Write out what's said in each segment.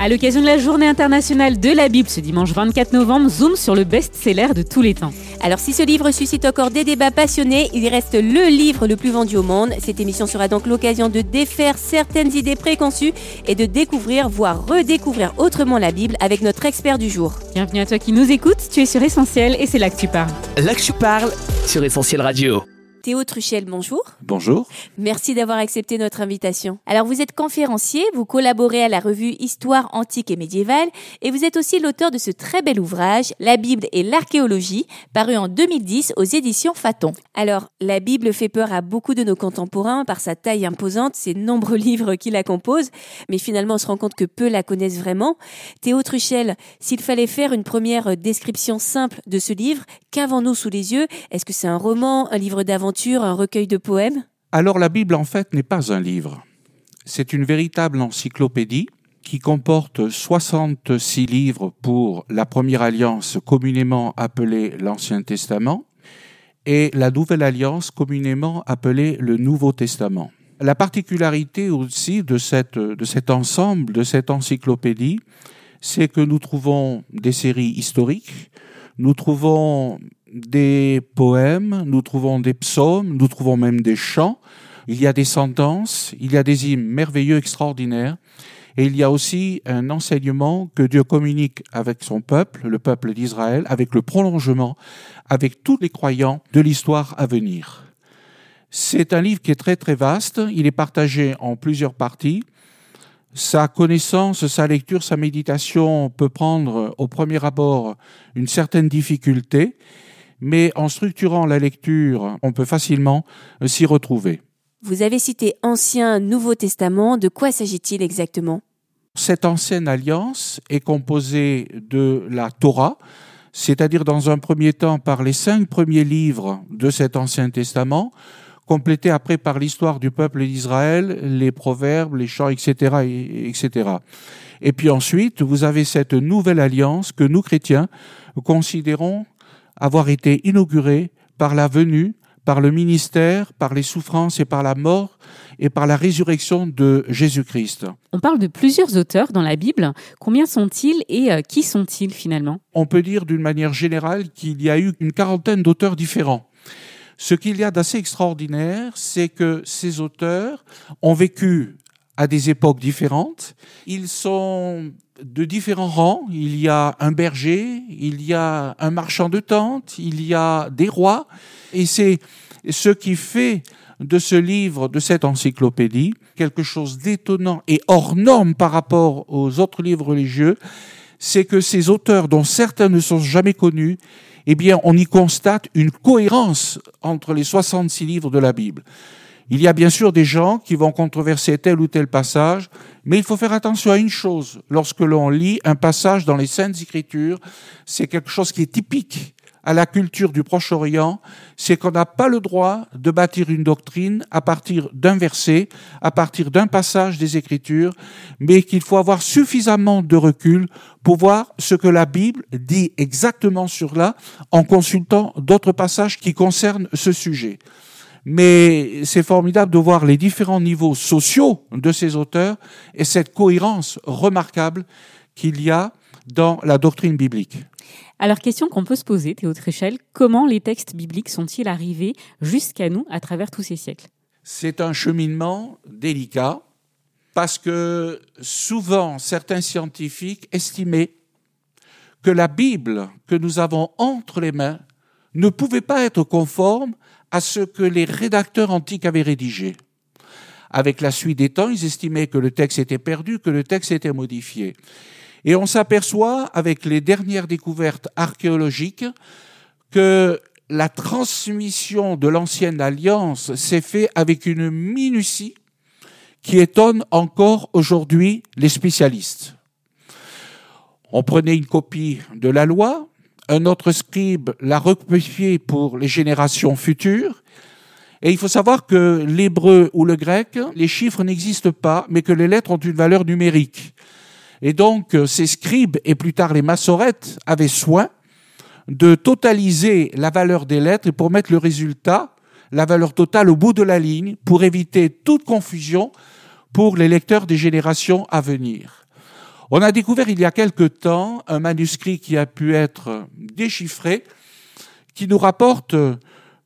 À l'occasion de la journée internationale de la Bible ce dimanche 24 novembre, zoom sur le best-seller de tous les temps. Alors si ce livre suscite encore des débats passionnés, il reste le livre le plus vendu au monde. Cette émission sera donc l'occasion de défaire certaines idées préconçues et de découvrir, voire redécouvrir autrement la Bible avec notre expert du jour. Bienvenue à toi qui nous écoutes, tu es sur Essentiel et c'est là que tu parles. Là que tu parles sur Essentiel Radio. Théo Truchel, bonjour. Bonjour. Merci d'avoir accepté notre invitation. Alors vous êtes conférencier, vous collaborez à la revue Histoire antique et médiévale et vous êtes aussi l'auteur de ce très bel ouvrage La Bible et l'archéologie, paru en 2010 aux éditions Faton. Alors la Bible fait peur à beaucoup de nos contemporains par sa taille imposante, ses nombreux livres qui la composent, mais finalement on se rend compte que peu la connaissent vraiment. Théo Truchel, s'il fallait faire une première description simple de ce livre, qu'avons-nous sous les yeux? Est-ce que c'est un roman, un livre d'aventure, un recueil de poèmes? Alors la Bible en fait n'est pas un livre. C'est une véritable encyclopédie qui comporte 66 livres pour la première alliance communément appelée l'Ancien Testament et la Nouvelle Alliance communément appelée le Nouveau Testament. La particularité aussi de, de cet ensemble, de cette encyclopédie, c'est que nous trouvons des séries historiques, nous trouvons des poèmes, nous trouvons des psaumes, nous trouvons même des chants, il y a des sentences, il y a des hymnes merveilleux, extraordinaires, et il y a aussi un enseignement que Dieu communique avec son peuple, le peuple d'Israël, avec le prolongement, avec tous les croyants de l'histoire à venir. C'est un livre qui est très très vaste, il est partagé en plusieurs parties. Sa connaissance, sa lecture, sa méditation peut prendre au premier abord une certaine difficulté, mais en structurant la lecture, on peut facilement euh, s'y retrouver. Vous avez cité Ancien, Nouveau Testament, de quoi s'agit-il exactement? Cette ancienne alliance est composée de la Torah, c'est-à-dire dans un premier temps par les cinq premiers livres de cet Ancien Testament, complétés après par l'histoire du peuple d'Israël, les proverbes, les chants, etc., et- etc. Et puis ensuite, vous avez cette nouvelle alliance que nous, chrétiens, considérons avoir été inaugurée par la venue, par le ministère, par les souffrances et par la mort et par la résurrection de Jésus-Christ. On parle de plusieurs auteurs dans la Bible. Combien sont-ils et euh, qui sont-ils finalement? On peut dire d'une manière générale qu'il y a eu une quarantaine d'auteurs différents. Ce qu'il y a d'assez extraordinaire, c'est que ces auteurs ont vécu à des époques différentes. Ils sont de différents rangs. Il y a un berger, il y a un marchand de tentes, il y a des rois. Et c'est ce qui fait de ce livre, de cette encyclopédie, quelque chose d'étonnant et hors norme par rapport aux autres livres religieux, c'est que ces auteurs, dont certains ne sont jamais connus, eh bien, on y constate une cohérence entre les 66 livres de la Bible. Il y a bien sûr des gens qui vont controverser tel ou tel passage, mais il faut faire attention à une chose. Lorsque l'on lit un passage dans les Saintes Écritures, c'est quelque chose qui est typique à la culture du Proche-Orient, c'est qu'on n'a pas le droit de bâtir une doctrine à partir d'un verset, à partir d'un passage des Écritures, mais qu'il faut avoir suffisamment de recul pour voir ce que la Bible dit exactement sur là en consultant d'autres passages qui concernent ce sujet. Mais c'est formidable de voir les différents niveaux sociaux de ces auteurs et cette cohérence remarquable qu'il y a dans la doctrine biblique. Alors, question qu'on peut se poser, Théo Tréchel, comment les textes bibliques sont-ils arrivés jusqu'à nous à travers tous ces siècles? C'est un cheminement délicat parce que souvent certains scientifiques estimaient que la Bible que nous avons entre les mains ne pouvait pas être conforme à ce que les rédacteurs antiques avaient rédigé. Avec la suite des temps, ils estimaient que le texte était perdu, que le texte était modifié. Et on s'aperçoit, avec les dernières découvertes archéologiques, que la transmission de l'ancienne alliance s'est faite avec une minutie qui étonne encore aujourd'hui les spécialistes. On prenait une copie de la loi, un autre scribe l'a recopiée pour les générations futures, et il faut savoir que l'hébreu ou le grec, les chiffres n'existent pas, mais que les lettres ont une valeur numérique. Et donc, euh, ces scribes et plus tard les massorettes avaient soin de totaliser la valeur des lettres et pour mettre le résultat, la valeur totale au bout de la ligne, pour éviter toute confusion pour les lecteurs des générations à venir. On a découvert il y a quelque temps un manuscrit qui a pu être déchiffré, qui nous rapporte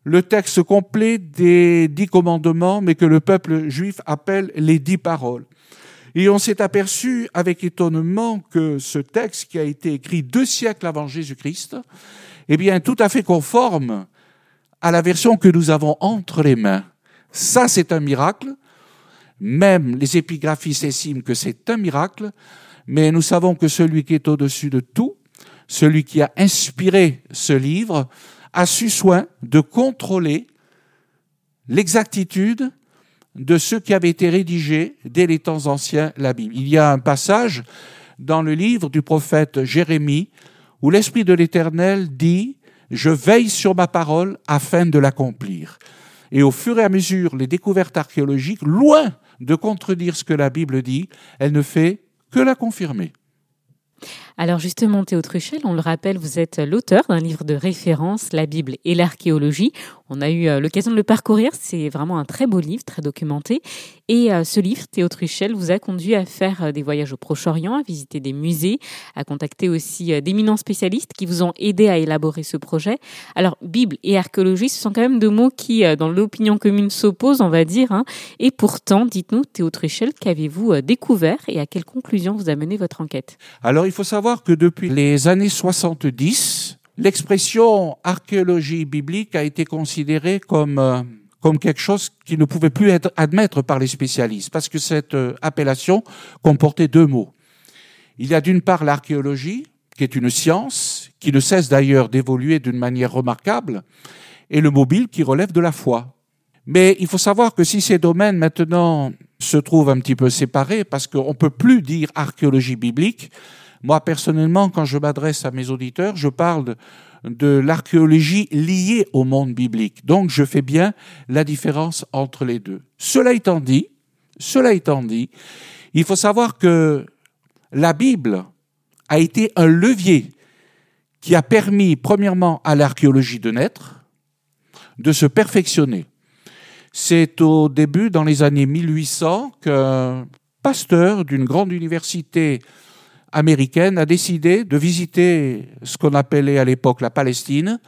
le texte complet des dix commandements, mais que le peuple juif appelle les dix paroles. Et on s'est aperçu avec étonnement que ce texte qui a été écrit deux siècles avant Jésus-Christ, est bien, tout à fait conforme à la version que nous avons entre les mains. Ça, c'est un miracle. Même les épigraphistes estiment que c'est un miracle, mais nous savons que celui qui est au-dessus de tout, celui qui a inspiré ce livre, a su soin de contrôler l'exactitude de ce qui avait été rédigé dès les temps anciens, la Bible. Il y a un passage dans le livre du prophète Jérémie où l'Esprit de l'Éternel dit Je veille sur ma parole afin de l'accomplir. Et au fur et à mesure, les découvertes archéologiques, loin de contredire ce que la Bible dit, elle ne fait que la confirmer. Alors justement, Théo Truchel, on le rappelle, vous êtes l'auteur d'un livre de référence, La Bible et l'archéologie. On a eu euh, l'occasion de le parcourir, c'est vraiment un très beau livre, très documenté. Et euh, ce livre, Théo Truchel, vous a conduit à faire euh, des voyages au Proche-Orient, à visiter des musées, à contacter aussi d'éminents spécialistes qui vous ont aidé à élaborer ce projet. Alors, Bible et archéologie, ce sont quand même deux mots qui, dans l'opinion commune, s'opposent, on va dire. Hein. Et pourtant, dites-nous, Théo Truchel, qu'avez-vous découvert et à quelle conclusion vous a mené votre enquête? Alors, il faut savoir que depuis les années 70, l'expression archéologie biblique a été considérée comme, euh, comme quelque chose qui ne pouvait plus être admettre par les spécialistes, parce que cette euh, appellation comportait deux mots. Il y a d'une part l'archéologie, qui est une science, qui ne cesse d'ailleurs d'évoluer d'une manière remarquable, et le mobile qui relève de la foi. Mais il faut savoir que si ces domaines maintenant se trouvent un petit peu séparés, parce qu'on ne peut plus dire archéologie biblique, moi, personnellement, quand je m'adresse à mes auditeurs, je parle de, l'archéologie liée au monde biblique. Donc, je fais bien la différence entre les deux. Cela étant dit, cela étant dit, il faut savoir que la Bible a été un levier qui a permis, premièrement, à l'archéologie de naître, de se perfectionner. C'est au début, dans les années 1800, qu'un pasteur d'une grande université américaine a décidé de visiter ce qu'on appelait à l'époque la Palestine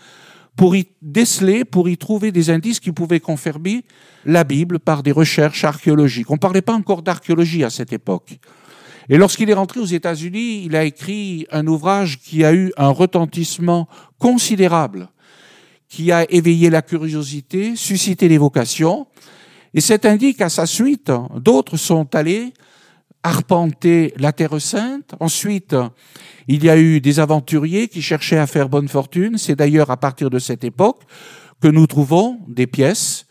pour y déceler, pour y trouver des indices qui pouvaient confirmer la Bible par des recherches archéologiques. On ne parlait pas encore d'archéologie à cette époque. Et lorsqu'il est rentré aux États-Unis, il a écrit un ouvrage qui a eu un retentissement considérable, qui a éveillé la curiosité, suscité les vocations. Et c'est indique qu'à sa suite, d'autres sont allés arpenter la Terre sainte. Ensuite, il y a eu des aventuriers qui cherchaient à faire bonne fortune. C'est d'ailleurs à partir de cette époque que nous trouvons des pièces,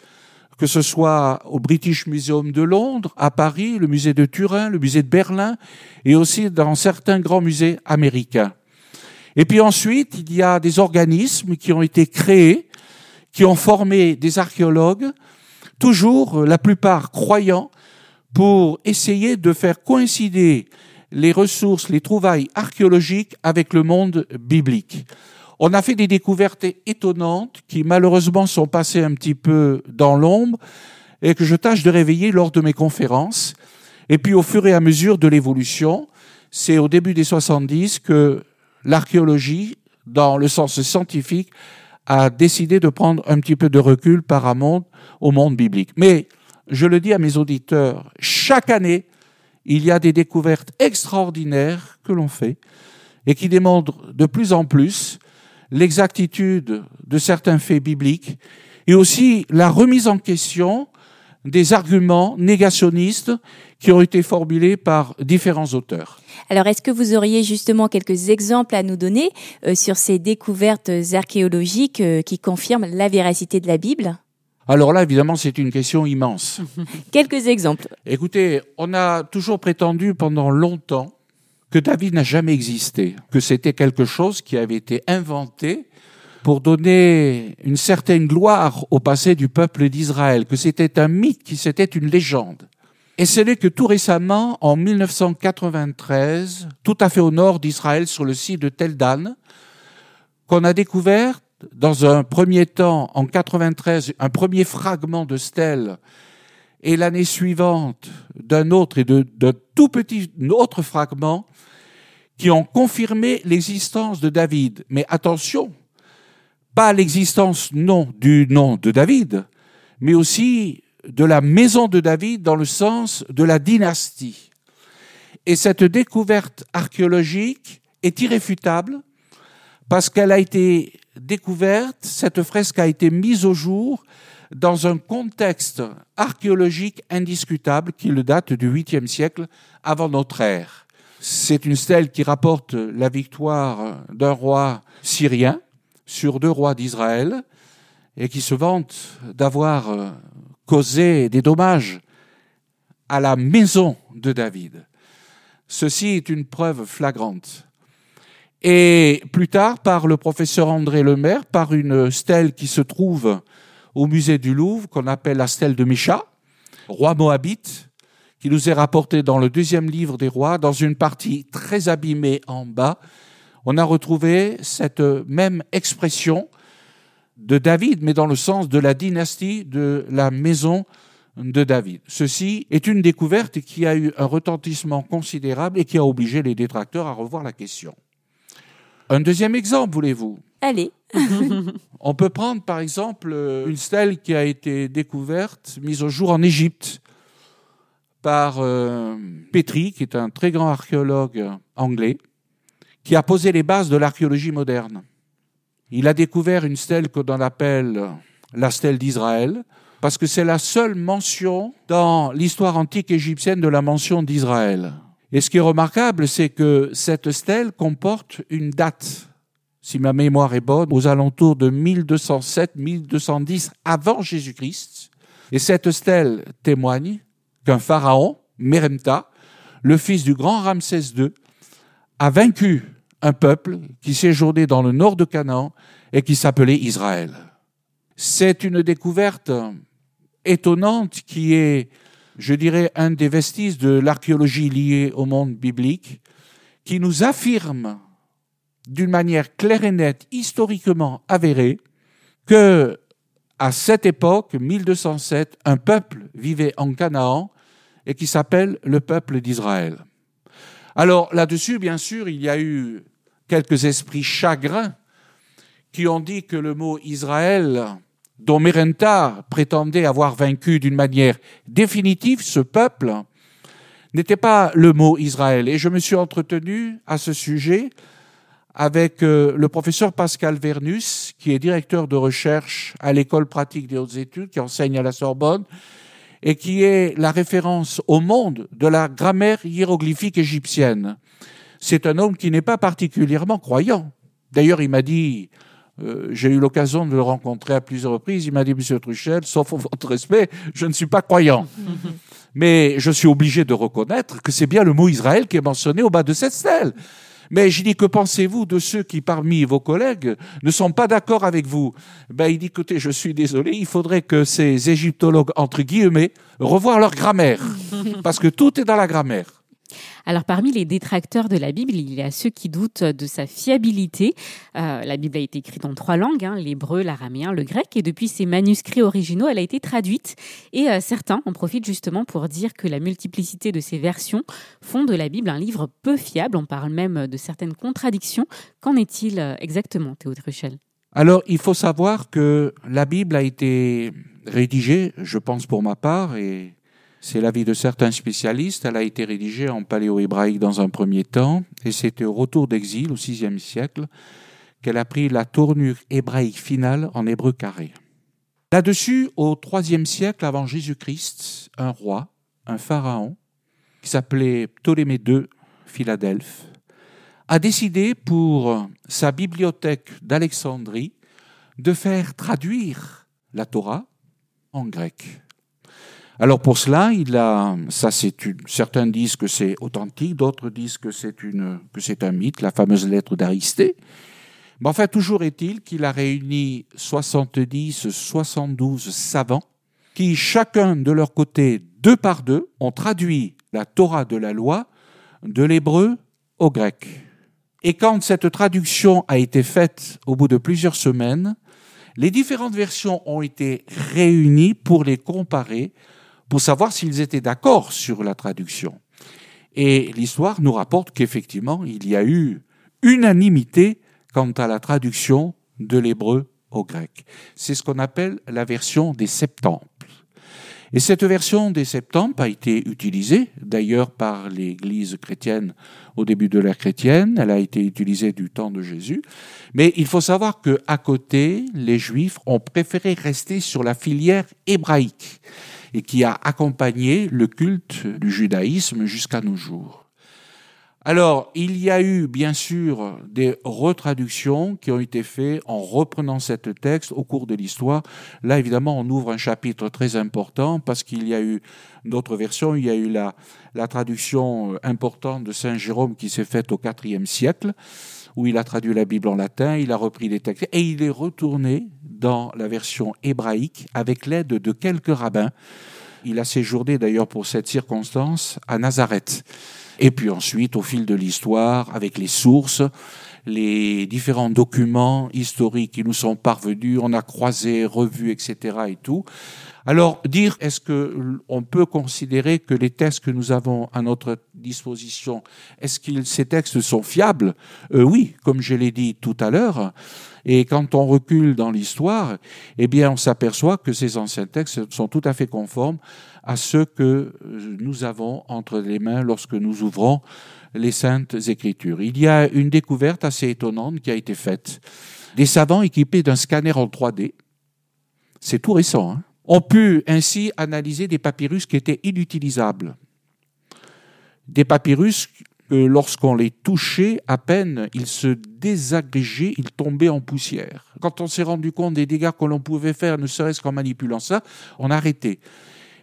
que ce soit au British Museum de Londres, à Paris, le musée de Turin, le musée de Berlin, et aussi dans certains grands musées américains. Et puis ensuite, il y a des organismes qui ont été créés, qui ont formé des archéologues, toujours la plupart croyants pour essayer de faire coïncider les ressources, les trouvailles archéologiques avec le monde biblique. On a fait des découvertes étonnantes qui malheureusement sont passées un petit peu dans l'ombre et que je tâche de réveiller lors de mes conférences. Et puis au fur et à mesure de l'évolution, c'est au début des 70 que l'archéologie, dans le sens scientifique, a décidé de prendre un petit peu de recul par rapport au monde biblique. Mais je le dis à mes auditeurs, chaque année, il y a des découvertes extraordinaires que l'on fait et qui démontrent de plus en plus l'exactitude de certains faits bibliques et aussi la remise en question des arguments négationnistes qui ont été formulés par différents auteurs. Alors, est-ce que vous auriez justement quelques exemples à nous donner euh, sur ces découvertes archéologiques euh, qui confirment la véracité de la Bible? Alors là, évidemment, c'est une question immense. Quelques exemples. Écoutez, on a toujours prétendu pendant longtemps que David n'a jamais existé, que c'était quelque chose qui avait été inventé pour donner une certaine gloire au passé du peuple d'Israël, que c'était un mythe, que c'était une légende. Et ce n'est que tout récemment, en 1993, tout à fait au nord d'Israël, sur le site de Tel Dan, qu'on a découvert dans un premier temps, en 93, un premier fragment de stèle, et l'année suivante d'un autre et de, d'un tout petit autre fragment qui ont confirmé l'existence de David. Mais attention, pas l'existence non du nom de David, mais aussi de la maison de David dans le sens de la dynastie. Et cette découverte archéologique est irréfutable parce qu'elle a été découverte, cette fresque a été mise au jour dans un contexte archéologique indiscutable qui le date du 8e siècle avant notre ère. C'est une stèle qui rapporte la victoire d'un roi syrien sur deux rois d'Israël et qui se vante d'avoir causé des dommages à la maison de David. Ceci est une preuve flagrante. Et plus tard, par le professeur André Lemaire, par une stèle qui se trouve au musée du Louvre, qu'on appelle la stèle de Micha, roi moabite, qui nous est rapportée dans le deuxième livre des rois, dans une partie très abîmée en bas, on a retrouvé cette même expression de David, mais dans le sens de la dynastie de la maison de David. Ceci est une découverte qui a eu un retentissement considérable et qui a obligé les détracteurs à revoir la question. Un deuxième exemple, voulez-vous? Allez. On peut prendre par exemple une stèle qui a été découverte, mise au jour en Égypte par euh, Petrie, qui est un très grand archéologue anglais, qui a posé les bases de l'archéologie moderne. Il a découvert une stèle que l'on appelle la stèle d'Israël, parce que c'est la seule mention dans l'histoire antique égyptienne de la mention d'Israël. Et ce qui est remarquable, c'est que cette stèle comporte une date, si ma mémoire est bonne, aux alentours de 1207-1210 avant Jésus-Christ. Et cette stèle témoigne qu'un pharaon, Meremta, le fils du grand Ramsès II, a vaincu un peuple qui séjournait dans le nord de Canaan et qui s'appelait Israël. C'est une découverte étonnante qui est, je dirais, un des vestiges de l'archéologie liée au monde biblique, qui nous affirme d'une manière claire et nette, historiquement avérée, que à cette époque, 1207, un peuple vivait en Canaan et qui s'appelle le peuple d'Israël. Alors là-dessus, bien sûr, il y a eu quelques esprits chagrins qui ont dit que le mot Israël, dont Merenta prétendait avoir vaincu d'une manière définitive ce peuple, n'était pas le mot Israël. Et je me suis entretenu à ce sujet avec euh, le professeur Pascal Vernus, qui est directeur de recherche à l'école pratique des hautes études, qui enseigne à la Sorbonne, et qui est la référence au monde de la grammaire hiéroglyphique égyptienne. C'est un homme qui n'est pas particulièrement croyant. D'ailleurs, il m'a dit, euh, j'ai eu l'occasion de le rencontrer à plusieurs reprises, il m'a dit, Monsieur Truchel, sauf votre respect, je ne suis pas croyant. Mais je suis obligé de reconnaître que c'est bien le mot Israël qui est mentionné au bas de cette stèle. Mais j'ai dit, que pensez-vous de ceux qui, parmi vos collègues, ne sont pas d'accord avec vous? Ben, Il dit, écoutez, je suis désolé, il faudrait que ces égyptologues, entre guillemets, revoient leur grammaire. Parce que tout est dans la grammaire. Alors parmi les détracteurs de la Bible, il y a ceux qui doutent de sa fiabilité. Euh, la Bible a été écrite en trois langues, hein, l'hébreu, l'araméen, le grec, et depuis ses manuscrits originaux, elle a été traduite. Et euh, certains en profitent justement pour dire que la multiplicité de ces versions font de la Bible un livre peu fiable. On parle même de certaines contradictions. Qu'en est-il euh, exactement, Théo Truchel Alors, il faut savoir que la Bible a été rédigée, je pense pour ma part, et c'est l'avis de certains spécialistes. Elle a été rédigée en paléo-hébraïque dans un premier temps, et c'était au retour d'exil au VIe siècle qu'elle a pris la tournure hébraïque finale en hébreu carré. Là-dessus, au IIIe siècle avant Jésus-Christ, un roi, un pharaon, qui s'appelait Ptolémée II, Philadelphe, a décidé pour sa bibliothèque d'Alexandrie de faire traduire la Torah en grec. Alors pour cela, il a, ça certains disent que c'est authentique, d'autres disent que c'est une, que c'est un mythe, la fameuse lettre d'Aristée. Mais enfin, toujours est-il qu'il a réuni 70, 72 savants qui, chacun de leur côté, deux par deux, ont traduit la Torah de la loi de l'hébreu au grec. Et quand cette traduction a été faite au bout de plusieurs semaines, les différentes versions ont été réunies pour les comparer, pour savoir s'ils étaient d'accord sur la traduction. Et l'histoire nous rapporte qu'effectivement, il y a eu unanimité quant à la traduction de l'hébreu au grec. C'est ce qu'on appelle la version des Septemples. Et cette version des Septemples a été utilisée d'ailleurs par l'Église chrétienne au début de l'ère chrétienne. Elle a été utilisée du temps de Jésus. Mais il faut savoir que à côté, les Juifs ont préféré rester sur la filière hébraïque et qui a accompagné le culte du judaïsme jusqu'à nos jours. Alors, il y a eu bien sûr des retraductions qui ont été faites en reprenant cette texte au cours de l'histoire. Là, évidemment, on ouvre un chapitre très important parce qu'il y a eu d'autres versions. Il y a eu la, la traduction euh, importante de Saint Jérôme qui s'est faite au IVe siècle, où il a traduit la Bible en latin, il a repris les textes et il est retourné dans la version hébraïque avec l'aide de quelques rabbins. Il a séjourné d'ailleurs pour cette circonstance à Nazareth. Et puis ensuite, au fil de l'histoire, avec les sources, les différents documents historiques qui nous sont parvenus, on a croisé, revu, etc. et tout. Alors, dire, est-ce que on peut considérer que les textes que nous avons à notre disposition, est-ce que ces textes sont fiables? Euh, Oui, comme je l'ai dit tout à l'heure. Et quand on recule dans l'histoire, eh bien, on s'aperçoit que ces anciens textes sont tout à fait conformes à ceux que nous avons entre les mains lorsque nous ouvrons les saintes écritures. Il y a une découverte assez étonnante qui a été faite. Des savants équipés d'un scanner en 3D, c'est tout récent, hein, ont pu ainsi analyser des papyrus qui étaient inutilisables. Des papyrus que lorsqu'on les touchait, à peine ils se désagrégeaient, ils tombaient en poussière. Quand on s'est rendu compte des dégâts que l'on pouvait faire, ne serait-ce qu'en manipulant ça, on a arrêté.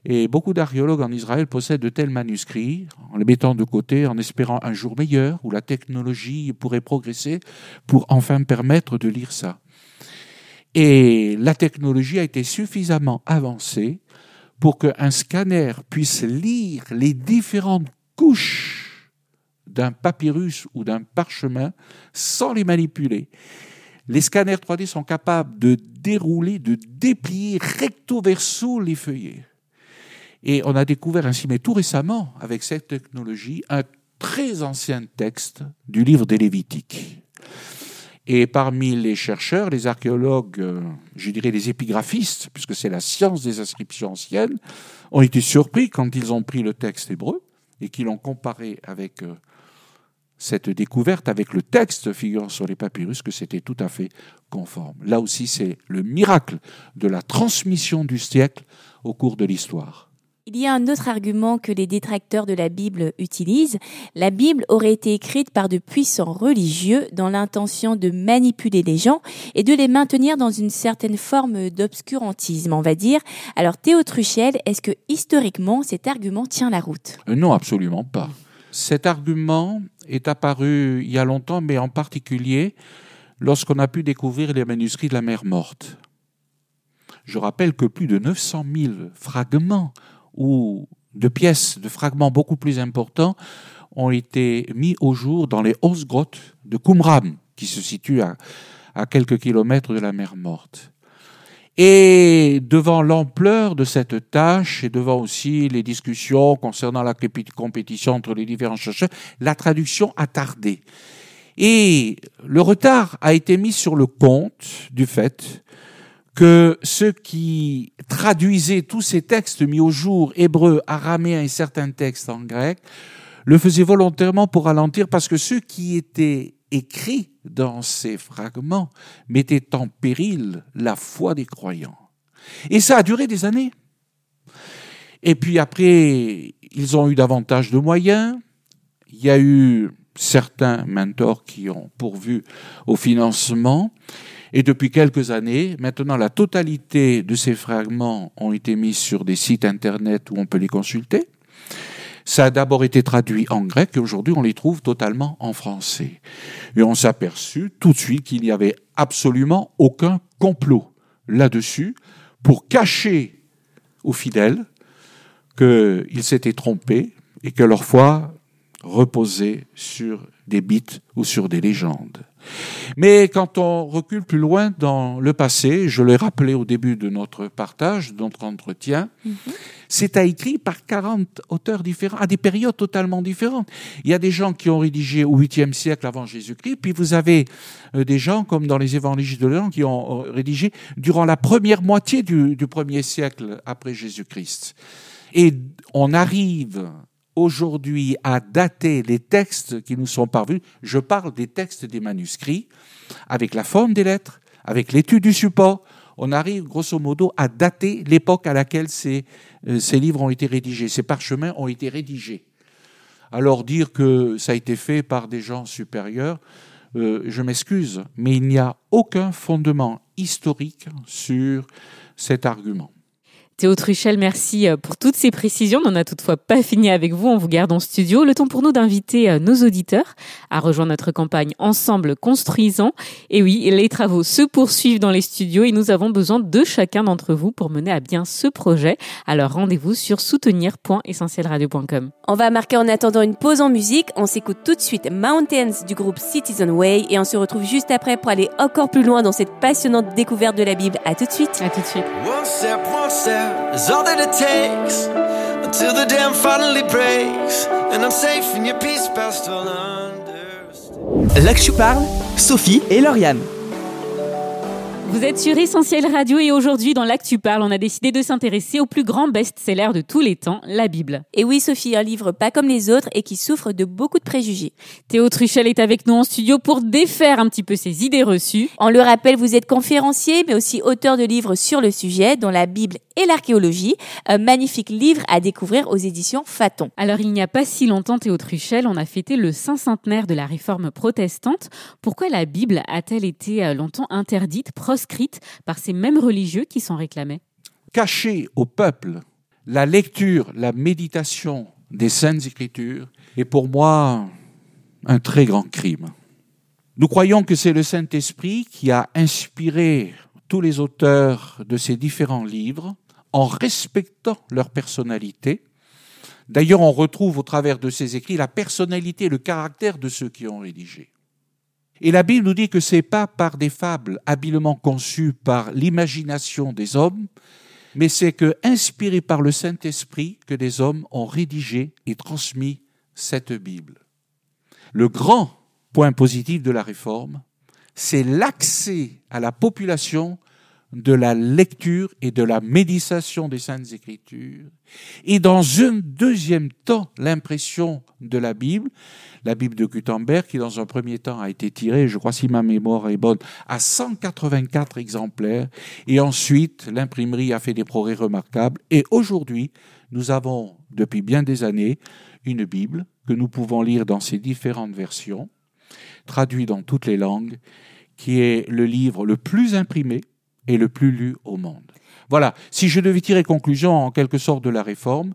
Et beaucoup d'archéologues en Israël possèdent de tels manuscrits, en les mettant de côté, en espérant un jour meilleur où la technologie pourrait progresser pour enfin permettre de lire ça. Et la technologie a été suffisamment avancée pour qu'un scanner puisse lire les différentes couches d'un papyrus ou d'un parchemin sans les manipuler. Les scanners 3D sont capables de dérouler, de déplier recto verso les feuillets. Et on a découvert ainsi, mais tout récemment, avec cette technologie, un très ancien texte du livre des Lévitiques. Et parmi les chercheurs, les archéologues, euh, je dirais les épigraphistes, puisque c'est la science des inscriptions anciennes, ont été surpris quand ils ont pris le texte hébreu et qu'ils l'ont comparé avec euh, cette découverte, avec le texte figurant sur les papyrus, que c'était tout à fait conforme. Là aussi, c'est le miracle de la transmission du siècle au cours de l'histoire. Il y a un autre argument que les détracteurs de la Bible utilisent. La Bible aurait été écrite par de puissants religieux dans l'intention de manipuler les gens et de les maintenir dans une certaine forme d'obscurantisme, on va dire. Alors Théo Truchel, est-ce que historiquement cet argument tient la route? Euh, Non, absolument pas. Cet argument est apparu il y a longtemps, mais en particulier lorsqu'on a pu découvrir les manuscrits de la mer morte. Je rappelle que plus de 900 000 fragments ou de pièces, de fragments beaucoup plus importants ont été mis au jour dans les hausses grottes de Qumran, qui se situe à, à quelques kilomètres de la mer Morte. Et devant l'ampleur de cette tâche et devant aussi les discussions concernant la compétition entre les différents chercheurs, la traduction a tardé. Et le retard a été mis sur le compte du fait que ceux qui traduisaient tous ces textes mis au jour, hébreu, araméen et certains textes en grec, le faisaient volontairement pour ralentir parce que ceux qui étaient écrits dans ces fragments mettaient en péril la foi des croyants. Et ça a duré des années. Et puis après, ils ont eu davantage de moyens. Il y a eu certains mentors qui ont pourvu au financement. Et depuis quelques années, maintenant, la totalité de ces fragments ont été mis sur des sites Internet où on peut les consulter. Ça a d'abord été traduit en grec et aujourd'hui on les trouve totalement en français. Et on s'est aperçu tout de suite qu'il n'y avait absolument aucun complot là-dessus pour cacher aux fidèles qu'ils s'étaient trompés et que leur foi reposer sur des mythes ou sur des légendes. Mais quand on recule plus loin dans le passé, je l'ai rappelé au début de notre partage, de notre entretien, c'est écrit par 40 auteurs différents, à des périodes totalement différentes. Il y a des gens qui ont rédigé au 8e siècle avant Jésus-Christ, puis vous avez euh, des gens, comme dans les évangiles de Jean, qui ont euh, rédigé durant la première moitié du, du premier siècle après Jésus-Christ. Et on arrive aujourd'hui à dater les textes qui nous sont parvenus, je parle des textes des manuscrits, avec la forme des lettres, avec l'étude du support, on arrive grosso modo à dater l'époque à laquelle ces, euh, livres ont été rédigés, ces parchemins ont été rédigés. Alors dire que ça a été fait par des gens supérieurs, euh, je m'excuse, mais il n'y a aucun fondement historique sur cet argument. Théo Truchel, merci euh, pour toutes ces précisions. On n'a toutefois pas fini avec vous. On vous garde en studio. Le temps pour nous d'inviter euh, nos auditeurs à rejoindre notre campagne Ensemble Construisant. Et oui, les travaux se poursuivent dans les studios et nous avons besoin de chacun d'entre vous pour mener à bien ce projet. Alors rendez-vous sur soutenir.essentielradio.com. On va marquer en attendant une pause en musique. On s'écoute tout de suite Mountains du groupe Citizen Way et on se retrouve juste après pour aller encore plus loin dans cette passionnante découverte de la Bible. À tout de suite. À tout de suite. One step, one step is all that it takes until the dam finally breaks and I'm safe in your peace. Là que tu parles, Sophie et Lauriane. Vous êtes sur Essentiel Radio et aujourd'hui dans L'Actu Parle, on a décidé de s'intéresser au plus grand best-seller de tous les temps, la Bible. Et oui, Sophie, un livre pas comme les autres et qui souffre de beaucoup de préjugés. Théo Truchel est avec nous en studio pour défaire un petit peu ses idées reçues. On le rappelle, vous êtes conférencier, mais aussi auteur de livres sur le sujet, dont la Bible et l'archéologie. Un magnifique livre à découvrir aux éditions Faton. Alors il n'y a pas si longtemps, Théo Truchel, on a fêté le Saint-Centenaire de la Réforme protestante. Pourquoi la Bible a-t-elle été euh, longtemps interdite, par ces mêmes religieux qui s'en réclamaient Cacher au peuple la lecture, la méditation des Saintes Écritures est pour moi un très grand crime. Nous croyons que c'est le Saint-Esprit qui a inspiré tous les auteurs de ces différents livres en respectant leur personnalité. D'ailleurs, on retrouve au travers de ces écrits la personnalité, le caractère de ceux qui ont rédigé. Et la Bible nous dit que c'est pas par des fables habilement conçues par l'imagination des hommes, mais c'est que, inspiré par le Saint-Esprit, que des hommes ont rédigé et transmis cette Bible. Le grand point positif de la réforme, c'est l'accès à la population de la lecture et de la méditation des Saintes Écritures, et dans un deuxième temps, l'impression de la Bible, la Bible de Gutenberg, qui dans un premier temps a été tirée, je crois si ma mémoire est bonne, à 184 exemplaires, et ensuite l'imprimerie a fait des progrès remarquables, et aujourd'hui, nous avons, depuis bien des années, une Bible que nous pouvons lire dans ses différentes versions, traduite dans toutes les langues, qui est le livre le plus imprimé, et le plus lu au monde. Voilà, si je devais tirer conclusion en quelque sorte de la réforme,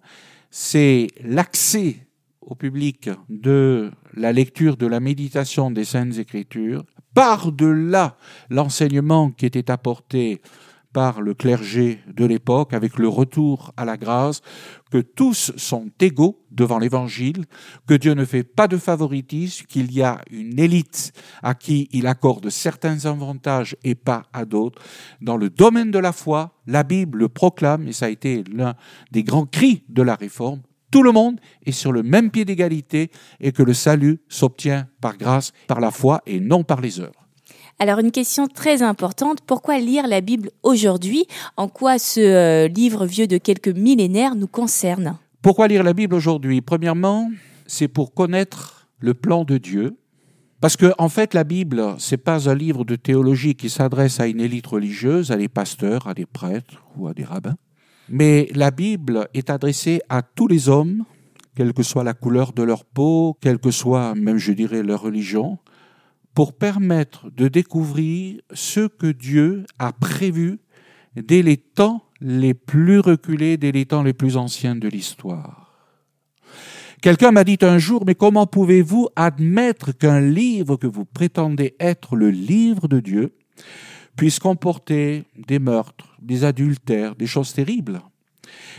c'est l'accès au public de la lecture, de la méditation des Saintes Écritures, par-delà l'enseignement qui était apporté par le clergé de l'époque, avec le retour à la grâce, que tous sont égaux devant l'Évangile, que Dieu ne fait pas de favoritisme, qu'il y a une élite à qui il accorde certains avantages et pas à d'autres. Dans le domaine de la foi, la Bible le proclame, et ça a été l'un des grands cris de la réforme, tout le monde est sur le même pied d'égalité et que le salut s'obtient par grâce, par la foi et non par les œuvres. Alors une question très importante, pourquoi lire la Bible aujourd'hui? En quoi ce euh, livre vieux de quelques millénaires nous concerne? Pourquoi lire la Bible aujourd'hui? Premièrement, c'est pour connaître le plan de Dieu. Parce que, en fait, la Bible, c'est pas un livre de théologie qui s'adresse à une élite religieuse, à des pasteurs, à des prêtres ou à des rabbins. Mais la Bible est adressée à tous les hommes, quelle que soit la couleur de leur peau, quelle que soit, même je dirais, leur religion, pour permettre de découvrir ce que Dieu a prévu dès les temps les plus reculés, dès les temps les plus anciens de l'histoire. Quelqu'un m'a dit un jour, mais comment pouvez-vous admettre qu'un livre que vous prétendez être le livre de Dieu puisse comporter des meurtres, des adultères, des choses terribles?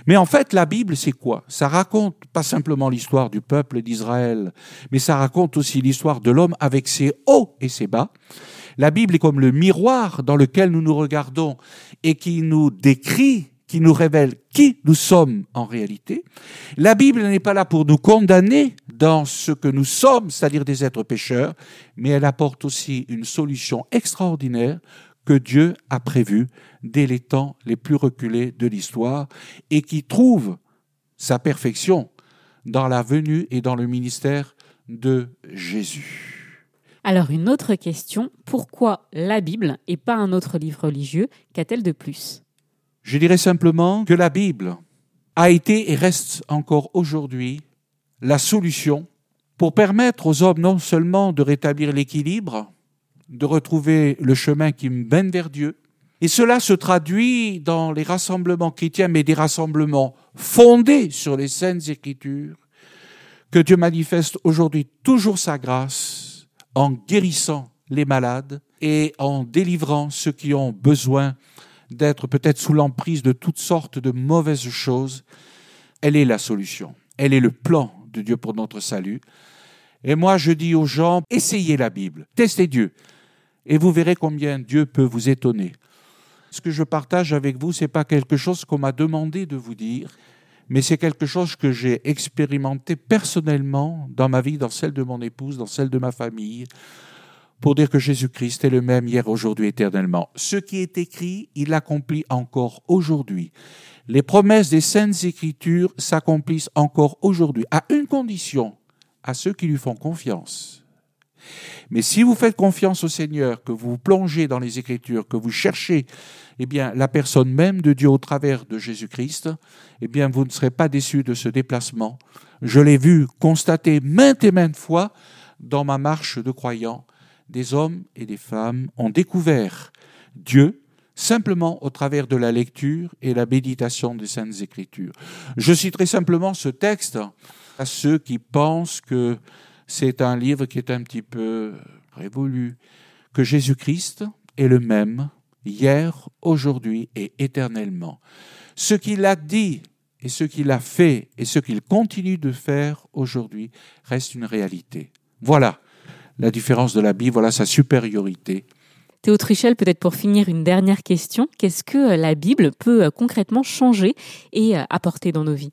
Mais en fait, la Bible, c'est quoi? Ça raconte pas simplement l'histoire du peuple d'Israël, mais ça raconte aussi l'histoire de l'homme avec ses hauts et ses bas. La Bible est comme le miroir dans lequel nous nous regardons et qui nous décrit, qui nous révèle qui nous sommes en réalité. La Bible n'est pas là pour nous condamner dans ce que nous sommes, c'est-à-dire des êtres pécheurs, mais elle apporte aussi une solution extraordinaire que Dieu a prévue dès les temps les plus reculés de l'histoire et qui trouve sa perfection dans la venue et dans le ministère de Jésus. Alors une autre question, pourquoi la Bible et pas un autre livre religieux Qu'a-t-elle de plus? Je dirais simplement que la Bible a été et reste encore aujourd'hui la solution pour permettre aux hommes non seulement de rétablir l'équilibre, de retrouver le chemin qui mène vers Dieu, et cela se traduit dans les rassemblements chrétiens, mais des rassemblements fondés sur les saintes écritures, que Dieu manifeste aujourd'hui toujours sa grâce en guérissant les malades et en délivrant ceux qui ont besoin d'être peut-être sous l'emprise de toutes sortes de mauvaises choses. Elle est la solution. Elle est le plan de Dieu pour notre salut. Et moi, je dis aux gens, essayez la Bible, testez Dieu, et vous verrez combien Dieu peut vous étonner. Ce que je partage avec vous, ce n'est pas quelque chose qu'on m'a demandé de vous dire, mais c'est quelque chose que j'ai expérimenté personnellement dans ma vie, dans celle de mon épouse, dans celle de ma famille, pour dire que Jésus-Christ est le même hier, aujourd'hui, éternellement. Ce qui est écrit, il l'accomplit encore aujourd'hui. Les promesses des saintes écritures s'accomplissent encore aujourd'hui, à une condition, à ceux qui lui font confiance. Mais si vous faites confiance au Seigneur, que vous plongez dans les Écritures, que vous cherchez eh bien, la personne même de Dieu au travers de Jésus-Christ, eh bien, vous ne serez pas déçu de ce déplacement. Je l'ai vu constater maintes et maintes fois dans ma marche de croyants. Des hommes et des femmes ont découvert Dieu simplement au travers de la lecture et la méditation des Saintes Écritures. Je citerai simplement ce texte à ceux qui pensent que c'est un livre qui est un petit peu révolu, que Jésus-Christ est le même hier, aujourd'hui et éternellement. Ce qu'il a dit et ce qu'il a fait et ce qu'il continue de faire aujourd'hui reste une réalité. Voilà la différence de la Bible, voilà sa supériorité. Théo Trichel, peut-être pour finir, une dernière question. Qu'est-ce que la Bible peut concrètement changer et apporter dans nos vies?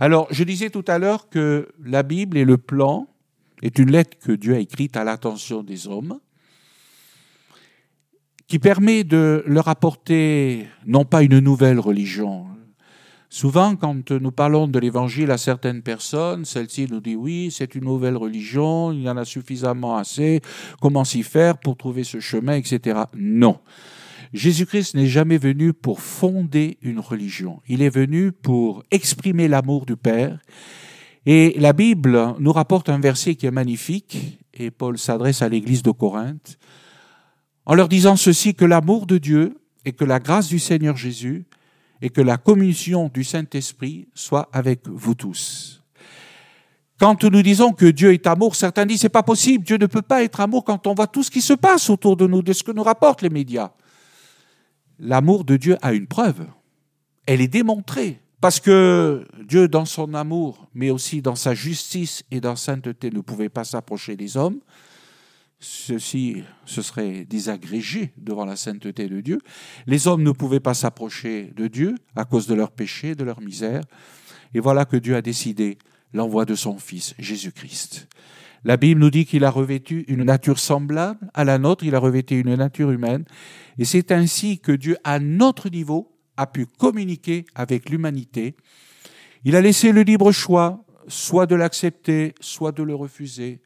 Alors, je disais tout à l'heure que la Bible est le plan est une lettre que Dieu a écrite à l'attention des hommes, qui permet de leur apporter non pas une nouvelle religion. Souvent, quand nous parlons de l'évangile à certaines personnes, celle-ci nous dit oui, c'est une nouvelle religion, il y en a suffisamment assez, comment s'y faire pour trouver ce chemin, etc. Non. Jésus-Christ n'est jamais venu pour fonder une religion. Il est venu pour exprimer l'amour du Père et la Bible nous rapporte un verset qui est magnifique, et Paul s'adresse à l'église de Corinthe, en leur disant ceci, que l'amour de Dieu et que la grâce du Seigneur Jésus et que la communion du Saint-Esprit soit avec vous tous. Quand nous disons que Dieu est amour, certains disent c'est pas possible, Dieu ne peut pas être amour quand on voit tout ce qui se passe autour de nous, de ce que nous rapportent les médias. L'amour de Dieu a une preuve. Elle est démontrée. Parce que Dieu, dans son amour, mais aussi dans sa justice et dans sa sainteté, ne pouvait pas s'approcher des hommes. Ceci se serait désagrégé devant la sainteté de Dieu. Les hommes ne pouvaient pas s'approcher de Dieu à cause de leur péché, de leur misère. Et voilà que Dieu a décidé l'envoi de son Fils, Jésus-Christ. La Bible nous dit qu'il a revêtu une nature semblable à la nôtre, il a revêtu une nature humaine. Et c'est ainsi que Dieu, à notre niveau, a pu communiquer avec l'humanité. Il a laissé le libre choix, soit de l'accepter, soit de le refuser,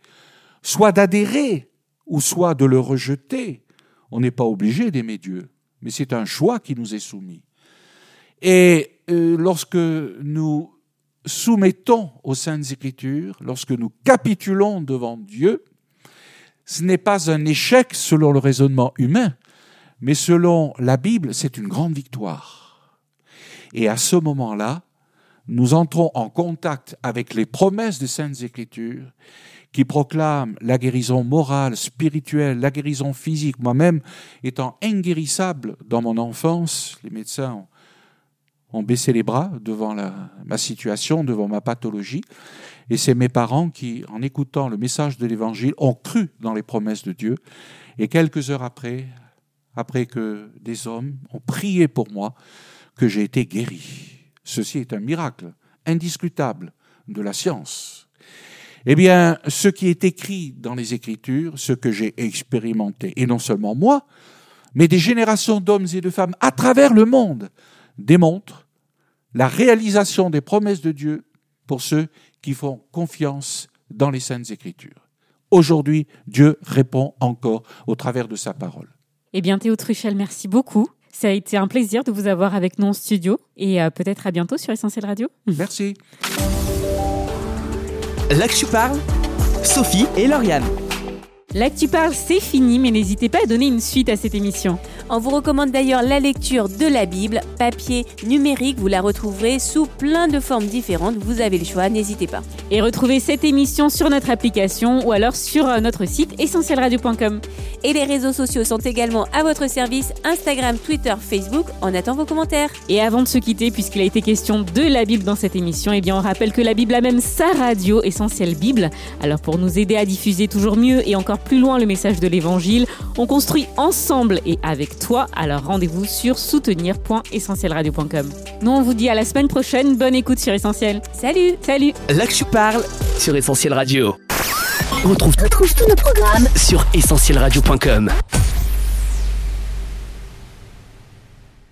soit d'adhérer, ou soit de le rejeter. On n'est pas obligé d'aimer Dieu, mais c'est un choix qui nous est soumis. Et euh, lorsque nous soumettons aux saintes écritures, lorsque nous capitulons devant Dieu, ce n'est pas un échec selon le raisonnement humain, mais selon la Bible, c'est une grande victoire. Et à ce moment-là, nous entrons en contact avec les promesses des Saintes Écritures qui proclament la guérison morale, spirituelle, la guérison physique. Moi-même, étant inguérissable dans mon enfance, les médecins ont baissé les bras devant ma situation, devant ma pathologie. Et c'est mes parents qui, en écoutant le message de l'Évangile, ont cru dans les promesses de Dieu. Et quelques heures après, après que des hommes ont prié pour moi, que j'ai été guéri. Ceci est un miracle indiscutable de la science. Eh bien, ce qui est écrit dans les Écritures, ce que j'ai expérimenté, et non seulement moi, mais des générations d'hommes et de femmes à travers le monde, démontre la réalisation des promesses de Dieu pour ceux qui font confiance dans les saintes écritures. Aujourd'hui, Dieu répond encore au travers de sa parole. Eh bien, Théo Truchel, merci beaucoup. Ça a été un plaisir de vous avoir avec nous en studio et euh, peut-être à bientôt sur Essentiel Radio. Merci. Là que tu parles, Sophie et Lauriane. Là que tu parles, c'est fini, mais n'hésitez pas à donner une suite à cette émission. On vous recommande d'ailleurs la lecture de la Bible, papier, numérique, vous la retrouverez sous plein de formes différentes, vous avez le choix, n'hésitez pas. Et retrouvez cette émission sur notre application ou alors sur euh, notre site essentielradio.com. Et les réseaux sociaux sont également à votre service, Instagram, Twitter, Facebook, on attend vos commentaires. Et avant de se quitter, puisqu'il a été question de la Bible dans cette émission, eh bien on rappelle que la Bible a même sa radio Essentielle Bible. Alors pour nous aider à diffuser toujours mieux et encore plus loin le message de l'Évangile, on construit ensemble et avec toi. Alors rendez-vous sur soutenir.essentielradio.com. Nous on vous dit à la semaine prochaine, bonne écoute sur Essentiel. Salut Salut Là que tu parles, sur Essentiel Radio. Retrouve, retrouve tous nos programmes Sur essentielradio.com.